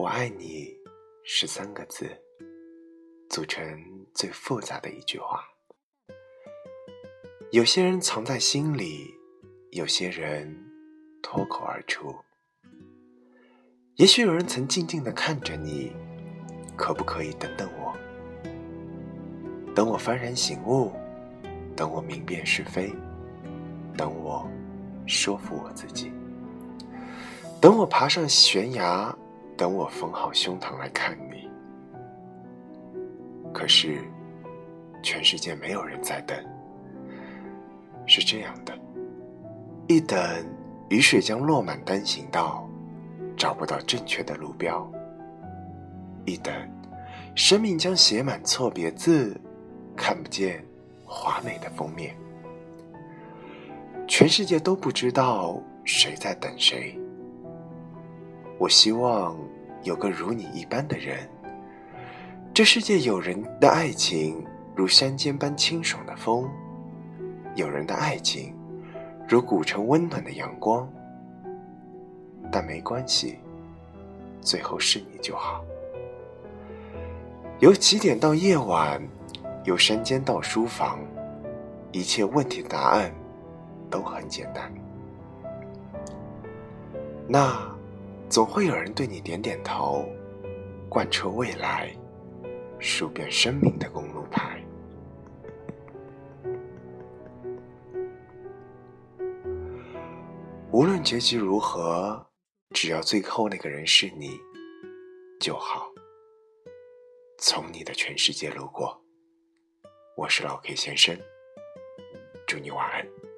我爱你十三个字，组成最复杂的一句话。有些人藏在心里，有些人脱口而出。也许有人曾静静的看着你，可不可以等等我？等我幡然醒悟，等我明辨是非，等我说服我自己，等我爬上悬崖，等我缝好胸膛来看你。可是，全世界没有人在等。是这样的，一等雨水将落满单行道，找不到正确的路标；一等生命将写满错别字，看不见华美的封面。全世界都不知道谁在等谁。我希望有个如你一般的人。这世界有人的爱情如山间般清爽的风。有人的爱情，如古城温暖的阳光，但没关系，最后是你就好。由起点到夜晚，由山间到书房，一切问题的答案都很简单。那总会有人对你点点头，贯彻未来，数遍生命的公路牌。无论结局如何，只要最后那个人是你就好。从你的全世界路过，我是老 K 先生，祝你晚安。